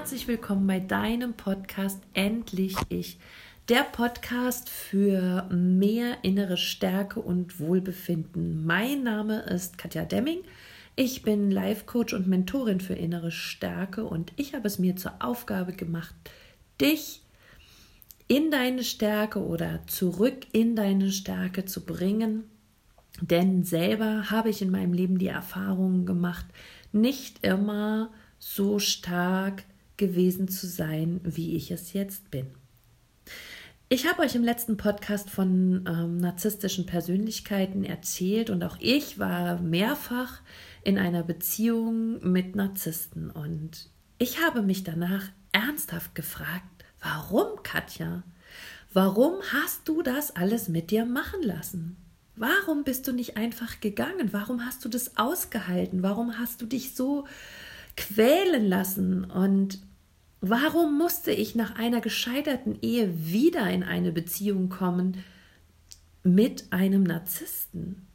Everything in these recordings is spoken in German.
herzlich willkommen bei deinem Podcast Endlich Ich. Der Podcast für mehr innere Stärke und Wohlbefinden. Mein Name ist Katja Demming. Ich bin Life Coach und Mentorin für innere Stärke und ich habe es mir zur Aufgabe gemacht, dich in deine Stärke oder zurück in deine Stärke zu bringen. Denn selber habe ich in meinem Leben die Erfahrungen gemacht, nicht immer so stark gewesen zu sein, wie ich es jetzt bin. Ich habe euch im letzten Podcast von ähm, narzisstischen Persönlichkeiten erzählt und auch ich war mehrfach in einer Beziehung mit Narzissten und ich habe mich danach ernsthaft gefragt, warum Katja? Warum hast du das alles mit dir machen lassen? Warum bist du nicht einfach gegangen? Warum hast du das ausgehalten? Warum hast du dich so quälen lassen? Und warum musste ich nach einer gescheiterten Ehe wieder in eine Beziehung kommen mit einem Narzissten?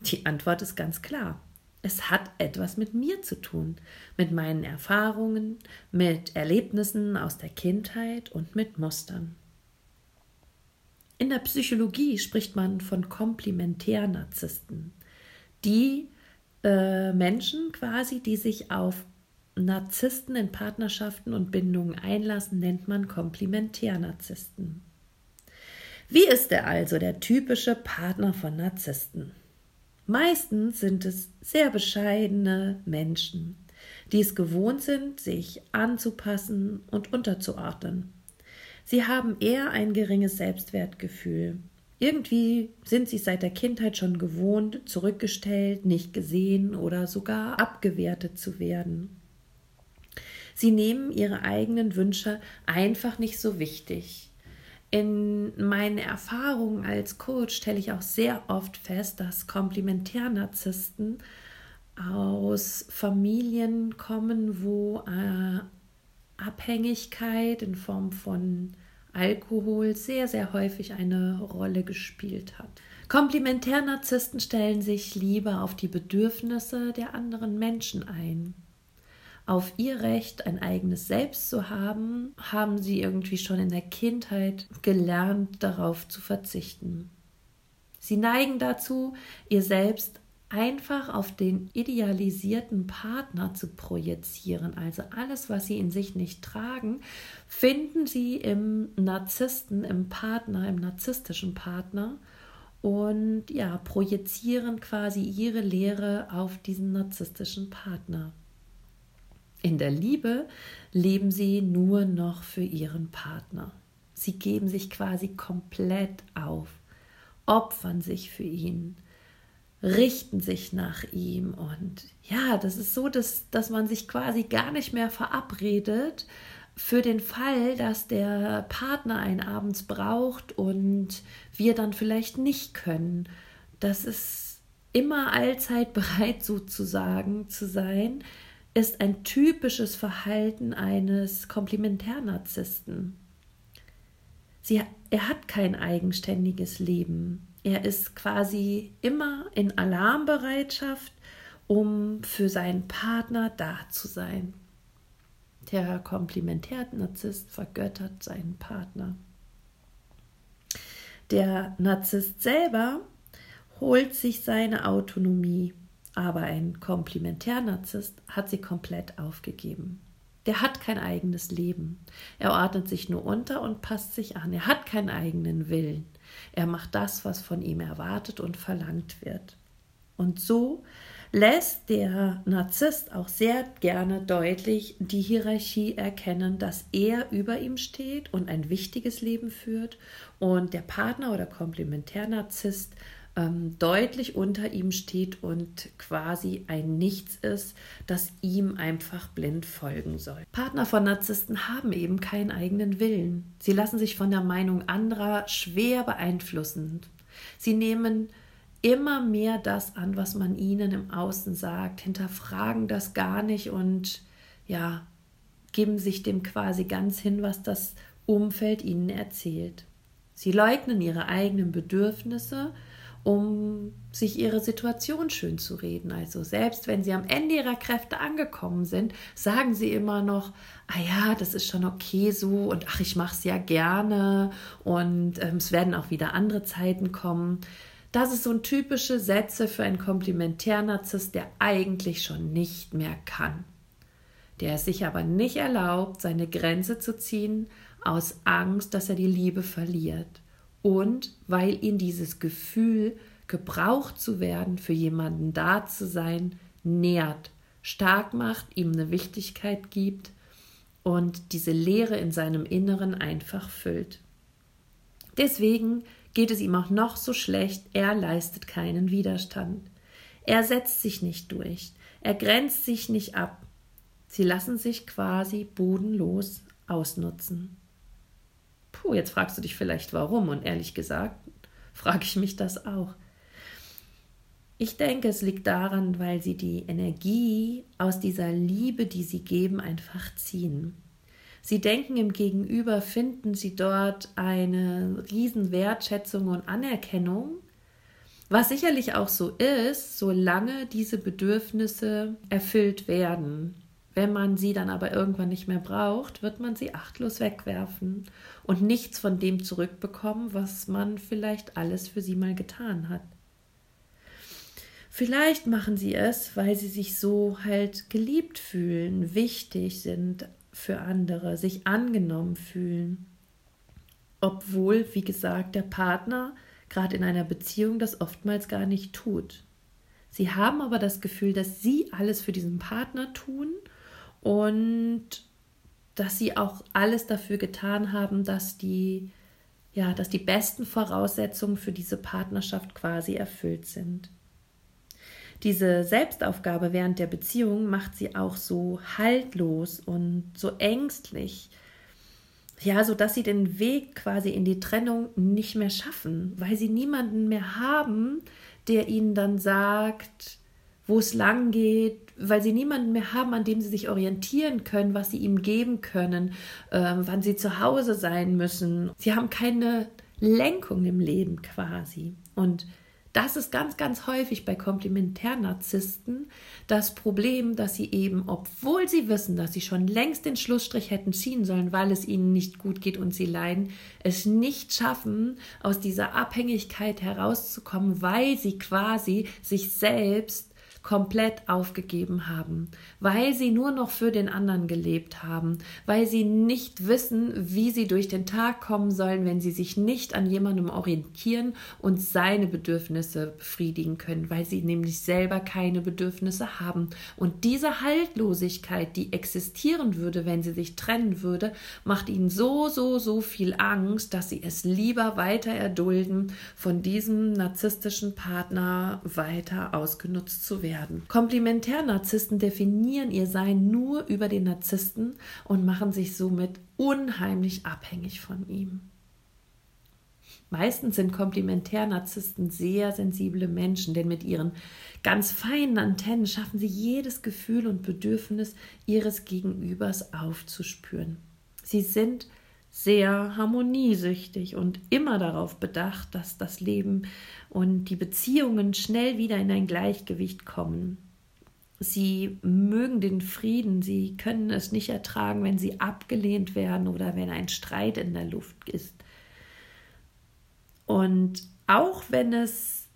Die Antwort ist ganz klar. Es hat etwas mit mir zu tun, mit meinen Erfahrungen, mit Erlebnissen aus der Kindheit und mit Mustern. In der Psychologie spricht man von Komplementärnarzissten. Die äh, Menschen quasi, die sich auf Narzissten in Partnerschaften und Bindungen einlassen, nennt man Komplementärnarzissten. Wie ist er also, der typische Partner von Narzissten? Meistens sind es sehr bescheidene Menschen, die es gewohnt sind, sich anzupassen und unterzuordnen. Sie haben eher ein geringes Selbstwertgefühl. Irgendwie sind sie seit der Kindheit schon gewohnt, zurückgestellt, nicht gesehen oder sogar abgewertet zu werden. Sie nehmen ihre eigenen Wünsche einfach nicht so wichtig. In meinen Erfahrungen als Coach stelle ich auch sehr oft fest, dass Komplementärnarzissten aus Familien kommen, wo äh, Abhängigkeit in Form von Alkohol sehr, sehr häufig eine Rolle gespielt hat. Komplementärnarzissten stellen sich lieber auf die Bedürfnisse der anderen Menschen ein. Auf ihr Recht, ein eigenes Selbst zu haben, haben sie irgendwie schon in der Kindheit gelernt, darauf zu verzichten. Sie neigen dazu, ihr Selbst einfach auf den idealisierten Partner zu projizieren. Also alles, was sie in sich nicht tragen, finden sie im Narzissten, im Partner, im narzisstischen Partner und ja, projizieren quasi ihre Lehre auf diesen narzisstischen Partner. In der Liebe leben sie nur noch für ihren Partner. Sie geben sich quasi komplett auf, opfern sich für ihn richten sich nach ihm. Und ja, das ist so, dass, dass man sich quasi gar nicht mehr verabredet für den Fall, dass der Partner einen abends braucht und wir dann vielleicht nicht können. Das ist immer allzeit bereit sozusagen zu sein, ist ein typisches Verhalten eines Komplementärnarzissten. Sie, er hat kein eigenständiges Leben. Er ist quasi immer in Alarmbereitschaft, um für seinen Partner da zu sein. Der Komplementärnarzisst vergöttert seinen Partner. Der Narzisst selber holt sich seine Autonomie, aber ein Komplementärnarzisst hat sie komplett aufgegeben. Der hat kein eigenes Leben. Er ordnet sich nur unter und passt sich an. Er hat keinen eigenen Willen. Er macht das, was von ihm erwartet und verlangt wird. Und so lässt der Narzisst auch sehr gerne deutlich die Hierarchie erkennen, dass er über ihm steht und ein wichtiges Leben führt und der Partner oder Komplementärnarzisst ähm, deutlich unter ihm steht und quasi ein Nichts ist, das ihm einfach blind folgen soll. Partner von Narzissten haben eben keinen eigenen Willen. Sie lassen sich von der Meinung anderer schwer beeinflussen. Sie nehmen immer mehr das an, was man ihnen im Außen sagt, hinterfragen das gar nicht und ja, geben sich dem quasi ganz hin, was das Umfeld ihnen erzählt. Sie leugnen ihre eigenen Bedürfnisse um sich ihre Situation schön zu reden. Also selbst wenn sie am Ende ihrer Kräfte angekommen sind, sagen sie immer noch, ah ja, das ist schon okay so und ach, ich mache es ja gerne und ähm, es werden auch wieder andere Zeiten kommen. Das ist so ein typische Sätze für einen Komplementärnarzisst, der eigentlich schon nicht mehr kann. Der es sich aber nicht erlaubt, seine Grenze zu ziehen, aus Angst, dass er die Liebe verliert. Und weil ihn dieses Gefühl, gebraucht zu werden, für jemanden da zu sein, nährt, stark macht, ihm eine Wichtigkeit gibt und diese Leere in seinem Inneren einfach füllt. Deswegen geht es ihm auch noch so schlecht, er leistet keinen Widerstand. Er setzt sich nicht durch, er grenzt sich nicht ab. Sie lassen sich quasi bodenlos ausnutzen. Puh, jetzt fragst du dich vielleicht warum und ehrlich gesagt frage ich mich das auch. Ich denke, es liegt daran, weil sie die Energie aus dieser Liebe, die sie geben, einfach ziehen. Sie denken im Gegenüber, finden sie dort eine riesen Wertschätzung und Anerkennung, was sicherlich auch so ist, solange diese Bedürfnisse erfüllt werden. Wenn man sie dann aber irgendwann nicht mehr braucht, wird man sie achtlos wegwerfen und nichts von dem zurückbekommen, was man vielleicht alles für sie mal getan hat. Vielleicht machen sie es, weil sie sich so halt geliebt fühlen, wichtig sind für andere, sich angenommen fühlen. Obwohl, wie gesagt, der Partner gerade in einer Beziehung das oftmals gar nicht tut. Sie haben aber das Gefühl, dass sie alles für diesen Partner tun und dass sie auch alles dafür getan haben, dass die ja, dass die besten Voraussetzungen für diese Partnerschaft quasi erfüllt sind. Diese Selbstaufgabe während der Beziehung macht sie auch so haltlos und so ängstlich. Ja, so dass sie den Weg quasi in die Trennung nicht mehr schaffen, weil sie niemanden mehr haben, der ihnen dann sagt, wo es lang geht, weil sie niemanden mehr haben, an dem sie sich orientieren können, was sie ihm geben können, äh, wann sie zu Hause sein müssen. Sie haben keine Lenkung im Leben quasi. Und das ist ganz, ganz häufig bei Komplementärnarzissten das Problem, dass sie eben, obwohl sie wissen, dass sie schon längst den Schlussstrich hätten ziehen sollen, weil es ihnen nicht gut geht und sie leiden, es nicht schaffen, aus dieser Abhängigkeit herauszukommen, weil sie quasi sich selbst komplett aufgegeben haben, weil sie nur noch für den anderen gelebt haben, weil sie nicht wissen, wie sie durch den Tag kommen sollen, wenn sie sich nicht an jemandem orientieren und seine Bedürfnisse befriedigen können, weil sie nämlich selber keine Bedürfnisse haben. Und diese Haltlosigkeit, die existieren würde, wenn sie sich trennen würde, macht ihnen so, so, so viel Angst, dass sie es lieber weiter erdulden, von diesem narzisstischen Partner weiter ausgenutzt zu werden werden. Komplementärnarzissten definieren ihr Sein nur über den Narzissten und machen sich somit unheimlich abhängig von ihm. Meistens sind Komplementärnarzissten sehr sensible Menschen, denn mit ihren ganz feinen Antennen schaffen sie jedes Gefühl und Bedürfnis ihres Gegenübers aufzuspüren. Sie sind sehr harmoniesüchtig und immer darauf bedacht, dass das Leben und die Beziehungen schnell wieder in ein Gleichgewicht kommen. Sie mögen den Frieden, sie können es nicht ertragen, wenn sie abgelehnt werden oder wenn ein Streit in der Luft ist. Und auch wenn es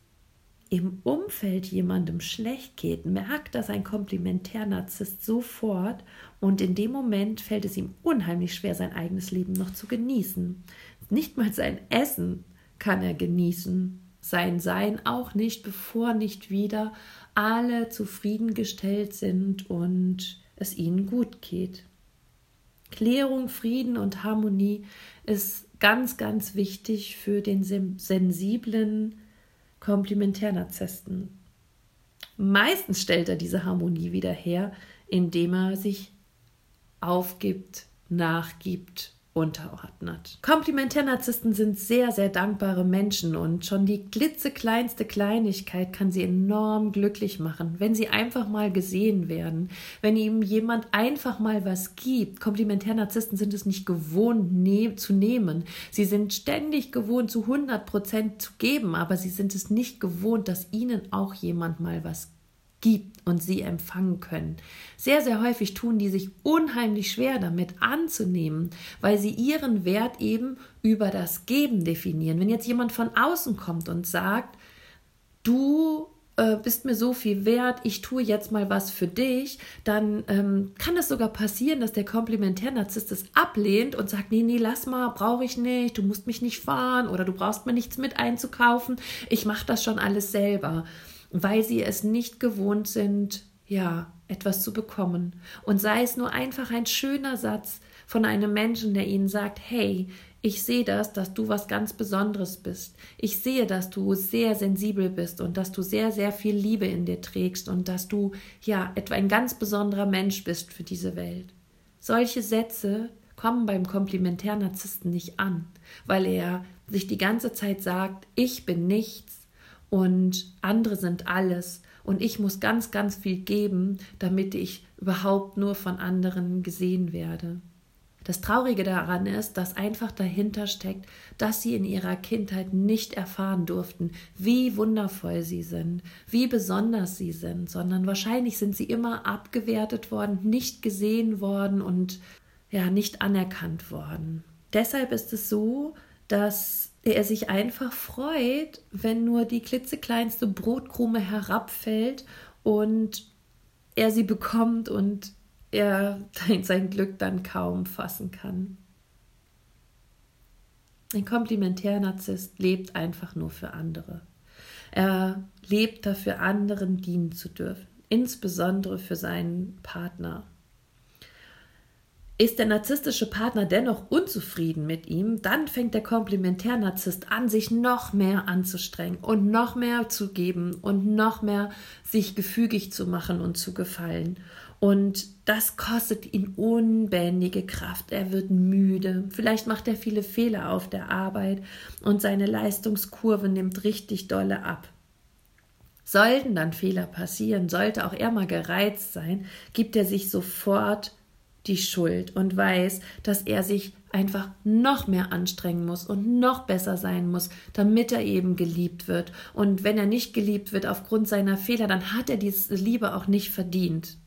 im Umfeld jemandem schlecht geht, merkt das ein Komplementärnarzisst sofort und in dem Moment fällt es ihm unheimlich schwer, sein eigenes Leben noch zu genießen. Nicht mal sein Essen kann er genießen, sein Sein auch nicht, bevor nicht wieder alle zufriedengestellt sind und es ihnen gut geht. Klärung, Frieden und Harmonie ist ganz, ganz wichtig für den sensiblen Komplementärnarzissten. Meistens stellt er diese Harmonie wieder her, indem er sich aufgibt, nachgibt unterordnet. Komplementärnarzissten sind sehr, sehr dankbare Menschen und schon die klitzekleinste Kleinigkeit kann sie enorm glücklich machen, wenn sie einfach mal gesehen werden, wenn ihm jemand einfach mal was gibt. Komplementärnarzissten sind es nicht gewohnt ne zu nehmen. Sie sind ständig gewohnt, zu 100 Prozent zu geben, aber sie sind es nicht gewohnt, dass ihnen auch jemand mal was gibt gibt und sie empfangen können. Sehr, sehr häufig tun die sich unheimlich schwer damit anzunehmen, weil sie ihren Wert eben über das Geben definieren. Wenn jetzt jemand von außen kommt und sagt, du äh, bist mir so viel wert, ich tue jetzt mal was für dich, dann ähm, kann es sogar passieren, dass der Komplementärnarzisst es ablehnt und sagt, nee, nee, lass mal, brauche ich nicht, du musst mich nicht fahren oder du brauchst mir nichts mit einzukaufen, ich mache das schon alles selber weil sie es nicht gewohnt sind, ja, etwas zu bekommen. Und sei es nur einfach ein schöner Satz von einem Menschen, der ihnen sagt, hey, ich sehe das, dass du was ganz Besonderes bist. Ich sehe, dass du sehr sensibel bist und dass du sehr, sehr viel Liebe in dir trägst und dass du ja etwa ein ganz besonderer Mensch bist für diese Welt. Solche Sätze kommen beim Komplementärnarzissten nicht an, weil er sich die ganze Zeit sagt, ich bin nichts, und andere sind alles und ich muss ganz, ganz viel geben, damit ich überhaupt nur von anderen gesehen werde. Das Traurige daran ist, dass einfach dahinter steckt, dass sie in ihrer Kindheit nicht erfahren durften, wie wundervoll sie sind, wie besonders sie sind, sondern wahrscheinlich sind sie immer abgewertet worden, nicht gesehen worden und ja, nicht anerkannt worden. Deshalb ist es so, dass er sich einfach freut, wenn nur die klitzekleinste Brotkrume herabfällt und er sie bekommt und er sein Glück dann kaum fassen kann. Ein Komplementärnarzisst lebt einfach nur für andere. Er lebt dafür, anderen dienen zu dürfen, insbesondere für seinen Partner. Ist der narzisstische Partner dennoch unzufrieden mit ihm, dann fängt der Komplementärnarzisst an, sich noch mehr anzustrengen und noch mehr zu geben und noch mehr sich gefügig zu machen und zu gefallen. Und das kostet ihn unbändige Kraft. Er wird müde. Vielleicht macht er viele Fehler auf der Arbeit und seine Leistungskurve nimmt richtig dolle ab. Sollten dann Fehler passieren, sollte auch er mal gereizt sein, gibt er sich sofort die Schuld und weiß, dass er sich einfach noch mehr anstrengen muss und noch besser sein muss, damit er eben geliebt wird. Und wenn er nicht geliebt wird aufgrund seiner Fehler, dann hat er diese Liebe auch nicht verdient.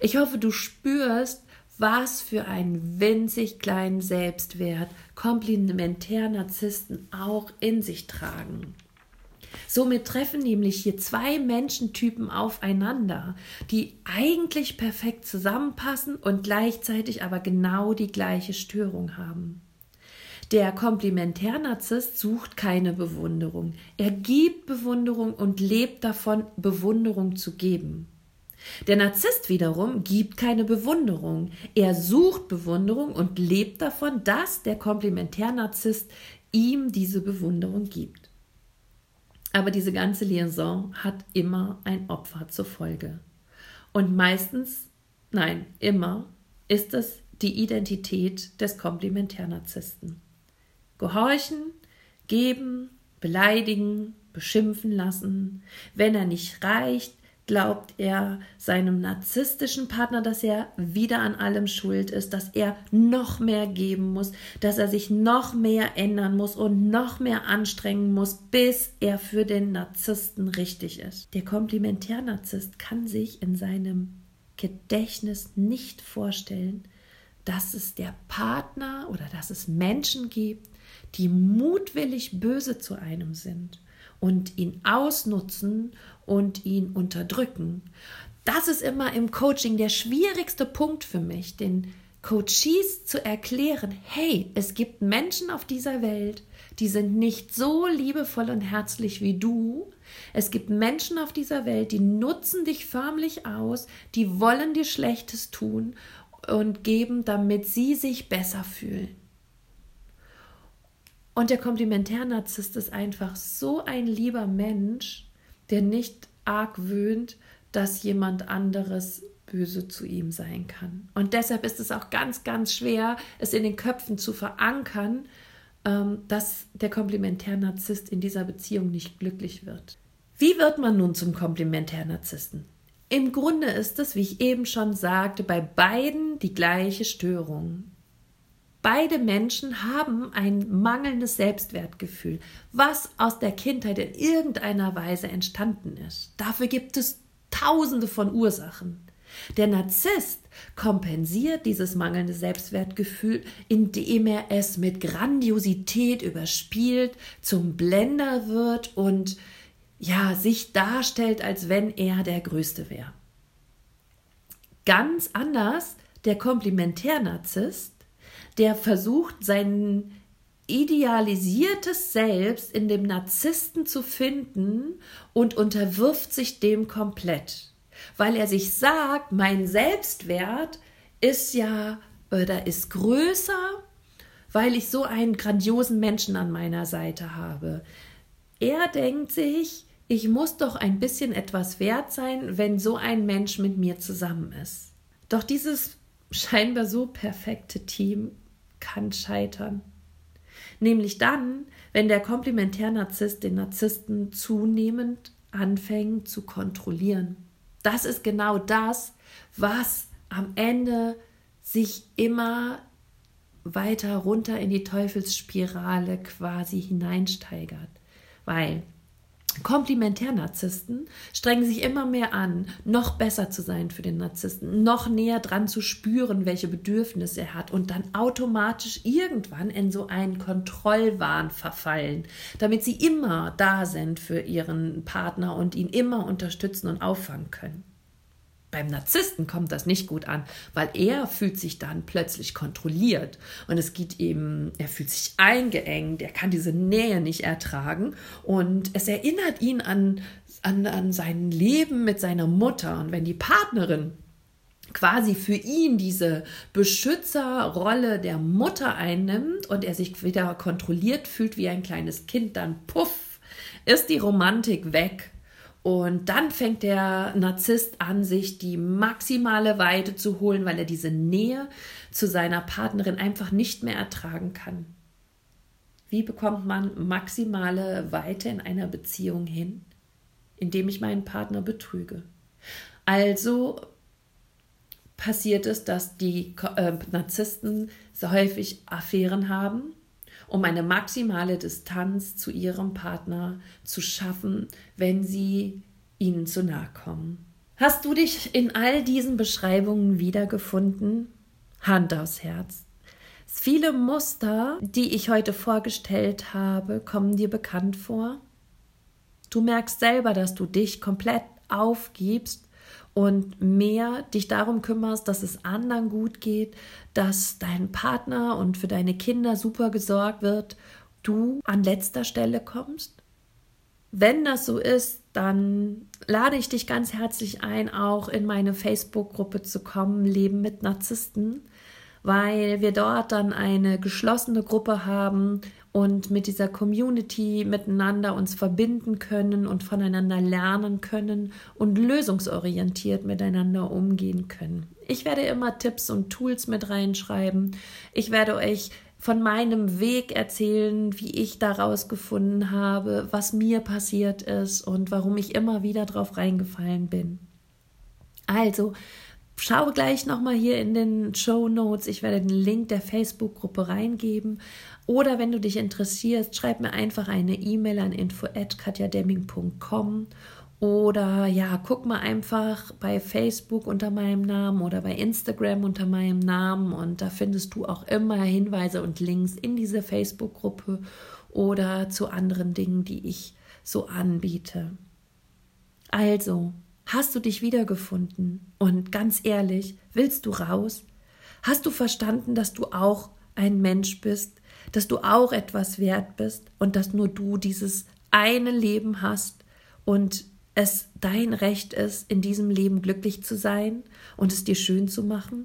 Ich hoffe, du spürst, was für einen winzig kleinen Selbstwert Komplementär-Narzissten auch in sich tragen. Somit treffen nämlich hier zwei Menschentypen aufeinander, die eigentlich perfekt zusammenpassen und gleichzeitig aber genau die gleiche Störung haben. Der Komplementärnarzisst sucht keine Bewunderung. Er gibt Bewunderung und lebt davon, Bewunderung zu geben. Der Narzisst wiederum gibt keine Bewunderung. Er sucht Bewunderung und lebt davon, dass der Komplementärnarzisst ihm diese Bewunderung gibt. Aber diese ganze Liaison hat immer ein Opfer zur Folge. Und meistens, nein, immer ist es die Identität des Komplementärnarzissten. Gehorchen, geben, beleidigen, beschimpfen lassen. Wenn er nicht reicht, glaubt er seinem narzisstischen Partner, dass er wieder an allem schuld ist, dass er noch mehr geben muss, dass er sich noch mehr ändern muss und noch mehr anstrengen muss, bis er für den Narzissten richtig ist. Der Komplementärnarzisst kann sich in seinem Gedächtnis nicht vorstellen, dass es der Partner oder dass es Menschen gibt, die mutwillig böse zu einem sind und ihn ausnutzen und ihn unterdrücken. Das ist immer im Coaching der schwierigste Punkt für mich, den Coaches zu erklären, hey, es gibt Menschen auf dieser Welt, die sind nicht so liebevoll und herzlich wie du. Es gibt Menschen auf dieser Welt, die nutzen dich förmlich aus, die wollen dir Schlechtes tun und geben, damit sie sich besser fühlen. Und der Komplementärnarzisst ist einfach so ein lieber Mensch, der nicht argwöhnt, dass jemand anderes böse zu ihm sein kann. Und deshalb ist es auch ganz, ganz schwer, es in den Köpfen zu verankern, ähm, dass der Komplementärnarzisst in dieser Beziehung nicht glücklich wird. Wie wird man nun zum Komplementärnarzissten? Im Grunde ist es, wie ich eben schon sagte, bei beiden die gleiche Störung. Beide Menschen haben ein mangelndes Selbstwertgefühl, was aus der Kindheit in irgendeiner Weise entstanden ist. Dafür gibt es tausende von Ursachen. Der Narzisst kompensiert dieses mangelnde Selbstwertgefühl, indem er es mit Grandiosität überspielt, zum Blender wird und ja, sich darstellt, als wenn er der Größte wäre. Ganz anders der Komplementärnarzisst, der versucht, sein idealisiertes Selbst in dem Narzissten zu finden und unterwirft sich dem komplett weil er sich sagt, mein Selbstwert ist ja oder ist größer, weil ich so einen grandiosen Menschen an meiner Seite habe. Er denkt sich, ich muss doch ein bisschen etwas wert sein, wenn so ein Mensch mit mir zusammen ist. Doch dieses scheinbar so perfekte Team kann scheitern. Nämlich dann, wenn der Komplementärnarzisst den Narzissten zunehmend anfängt zu kontrollieren. Das ist genau das, was am Ende sich immer weiter runter in die Teufelsspirale quasi hineinsteigert. Weil Komplementärnarzissten strengen sich immer mehr an, noch besser zu sein für den Narzissten, noch näher dran zu spüren, welche Bedürfnisse er hat und dann automatisch irgendwann in so einen Kontrollwahn verfallen, damit sie immer da sind für ihren Partner und ihn immer unterstützen und auffangen können. Beim Narzissten kommt das nicht gut an, weil er fühlt sich dann plötzlich kontrolliert. Und es geht ihm, er fühlt sich eingeengt, er kann diese Nähe nicht ertragen. Und es erinnert ihn an, an, an sein Leben mit seiner Mutter. Und wenn die Partnerin quasi für ihn diese Beschützerrolle der Mutter einnimmt und er sich wieder kontrolliert fühlt wie ein kleines Kind, dann puff, ist die Romantik weg und dann fängt der Narzisst an, sich die maximale Weite zu holen, weil er diese Nähe zu seiner Partnerin einfach nicht mehr ertragen kann. Wie bekommt man maximale Weite in einer Beziehung hin? Indem ich meinen Partner betrüge. Also passiert es, dass die äh, Narzissten so häufig Affären haben um eine maximale Distanz zu ihrem Partner zu schaffen, wenn sie ihnen zu nahe kommen. Hast du dich in all diesen Beschreibungen wiedergefunden? Hand aufs Herz. Viele Muster, die ich heute vorgestellt habe, kommen dir bekannt vor. Du merkst selber, dass du dich komplett aufgibst und mehr dich darum kümmerst, dass es anderen gut geht, dass dein Partner und für deine Kinder super gesorgt wird, du an letzter Stelle kommst? Wenn das so ist, dann lade ich dich ganz herzlich ein, auch in meine Facebook-Gruppe zu kommen, Leben mit Narzissten, weil wir dort dann eine geschlossene Gruppe haben, und mit dieser Community miteinander uns verbinden können und voneinander lernen können und lösungsorientiert miteinander umgehen können. Ich werde immer Tipps und Tools mit reinschreiben. Ich werde euch von meinem Weg erzählen, wie ich daraus gefunden habe, was mir passiert ist und warum ich immer wieder drauf reingefallen bin. Also, Schau gleich nochmal hier in den Show Notes. Ich werde den Link der Facebook-Gruppe reingeben. Oder wenn du dich interessierst, schreib mir einfach eine E-Mail an info@katjademming.com oder ja, guck mal einfach bei Facebook unter meinem Namen oder bei Instagram unter meinem Namen und da findest du auch immer Hinweise und Links in diese Facebook-Gruppe oder zu anderen Dingen, die ich so anbiete. Also, Hast du dich wiedergefunden? Und ganz ehrlich, willst du raus? Hast du verstanden, dass du auch ein Mensch bist, dass du auch etwas wert bist und dass nur du dieses eine Leben hast und es dein Recht ist, in diesem Leben glücklich zu sein und es dir schön zu machen?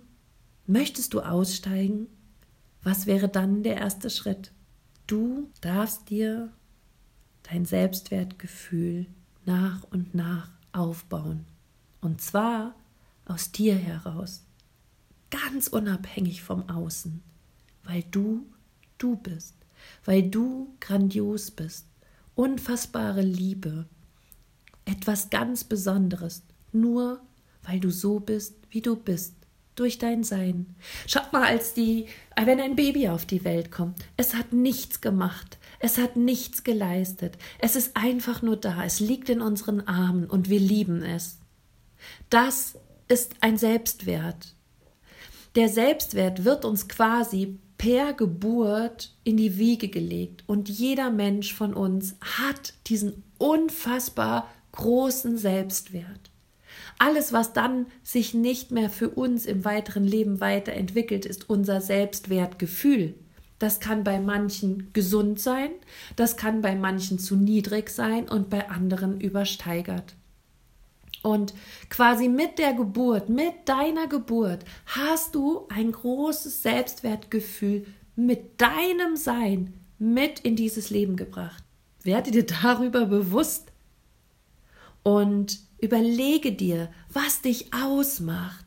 Möchtest du aussteigen? Was wäre dann der erste Schritt? Du darfst dir dein Selbstwertgefühl nach und nach aufbauen. Und zwar aus dir heraus, ganz unabhängig vom Außen, weil du du bist, weil du grandios bist, unfassbare Liebe, etwas ganz Besonderes, nur weil du so bist, wie du bist, durch dein Sein. Schaut mal, als die, wenn ein Baby auf die Welt kommt, es hat nichts gemacht, es hat nichts geleistet, es ist einfach nur da, es liegt in unseren Armen und wir lieben es. Das ist ein Selbstwert. Der Selbstwert wird uns quasi per Geburt in die Wiege gelegt und jeder Mensch von uns hat diesen unfassbar großen Selbstwert. Alles, was dann sich nicht mehr für uns im weiteren Leben weiterentwickelt, ist unser Selbstwertgefühl. Das kann bei manchen gesund sein, das kann bei manchen zu niedrig sein und bei anderen übersteigert. Und quasi mit der Geburt, mit deiner Geburt, hast du ein großes Selbstwertgefühl mit deinem Sein mit in dieses Leben gebracht. Werde dir darüber bewusst und Überlege dir, was dich ausmacht,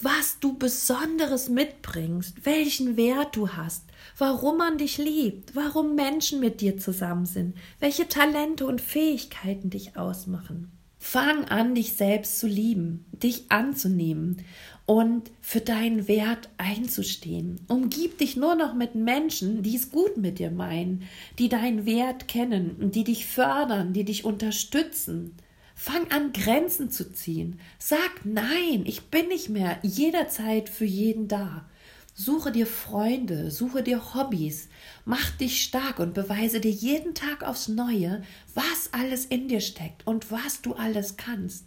was du Besonderes mitbringst, welchen Wert du hast, warum man dich liebt, warum Menschen mit dir zusammen sind, welche Talente und Fähigkeiten dich ausmachen. Fang an, dich selbst zu lieben, dich anzunehmen und für deinen Wert einzustehen. Umgib dich nur noch mit Menschen, die es gut mit dir meinen, die deinen Wert kennen die dich fördern, die dich unterstützen. Fang an, Grenzen zu ziehen. Sag nein, ich bin nicht mehr jederzeit für jeden da. Suche dir Freunde, suche dir Hobbys, mach dich stark und beweise dir jeden Tag aufs Neue, was alles in dir steckt und was du alles kannst.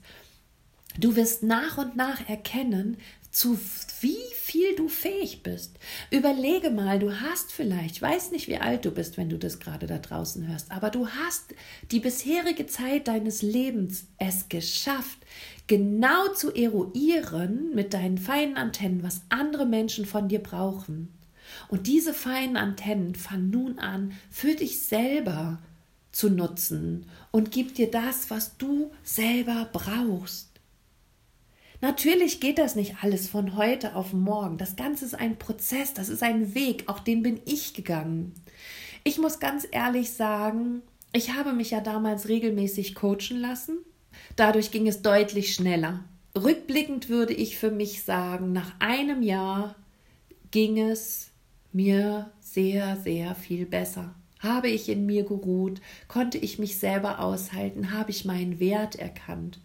Du wirst nach und nach erkennen, zu wie viel du fähig bist. Überlege mal, du hast vielleicht, ich weiß nicht, wie alt du bist, wenn du das gerade da draußen hörst, aber du hast die bisherige Zeit deines Lebens es geschafft, genau zu eruieren mit deinen feinen Antennen, was andere Menschen von dir brauchen. Und diese feinen Antennen fang nun an, für dich selber zu nutzen und gib dir das, was du selber brauchst. Natürlich geht das nicht alles von heute auf morgen. Das Ganze ist ein Prozess, das ist ein Weg, auch den bin ich gegangen. Ich muss ganz ehrlich sagen, ich habe mich ja damals regelmäßig coachen lassen. Dadurch ging es deutlich schneller. Rückblickend würde ich für mich sagen, nach einem Jahr ging es mir sehr, sehr viel besser. Habe ich in mir geruht, konnte ich mich selber aushalten, habe ich meinen Wert erkannt.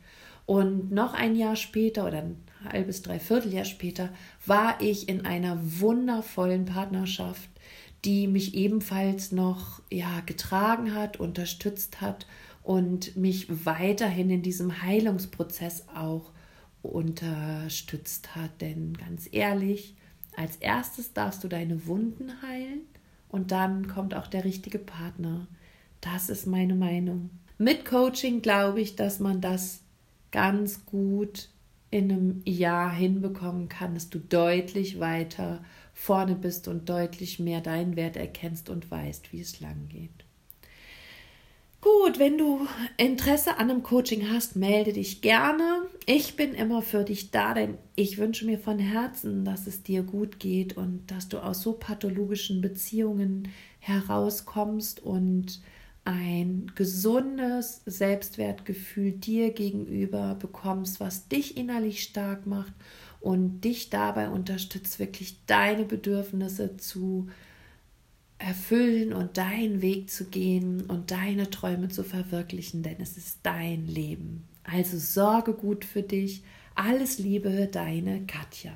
Und noch ein Jahr später oder ein halbes, dreiviertel Jahr später war ich in einer wundervollen Partnerschaft, die mich ebenfalls noch ja getragen hat, unterstützt hat und mich weiterhin in diesem Heilungsprozess auch unterstützt hat. Denn ganz ehrlich, als erstes darfst du deine Wunden heilen und dann kommt auch der richtige Partner. Das ist meine Meinung. Mit Coaching glaube ich, dass man das ganz gut in einem Jahr hinbekommen kann, dass du deutlich weiter vorne bist und deutlich mehr deinen Wert erkennst und weißt, wie es lang geht. Gut, wenn du Interesse an einem Coaching hast, melde dich gerne. Ich bin immer für dich da, denn ich wünsche mir von Herzen, dass es dir gut geht und dass du aus so pathologischen Beziehungen herauskommst und ein gesundes Selbstwertgefühl dir gegenüber bekommst, was dich innerlich stark macht und dich dabei unterstützt, wirklich deine Bedürfnisse zu erfüllen und deinen Weg zu gehen und deine Träume zu verwirklichen, denn es ist dein Leben. Also sorge gut für dich. Alles Liebe, deine Katja.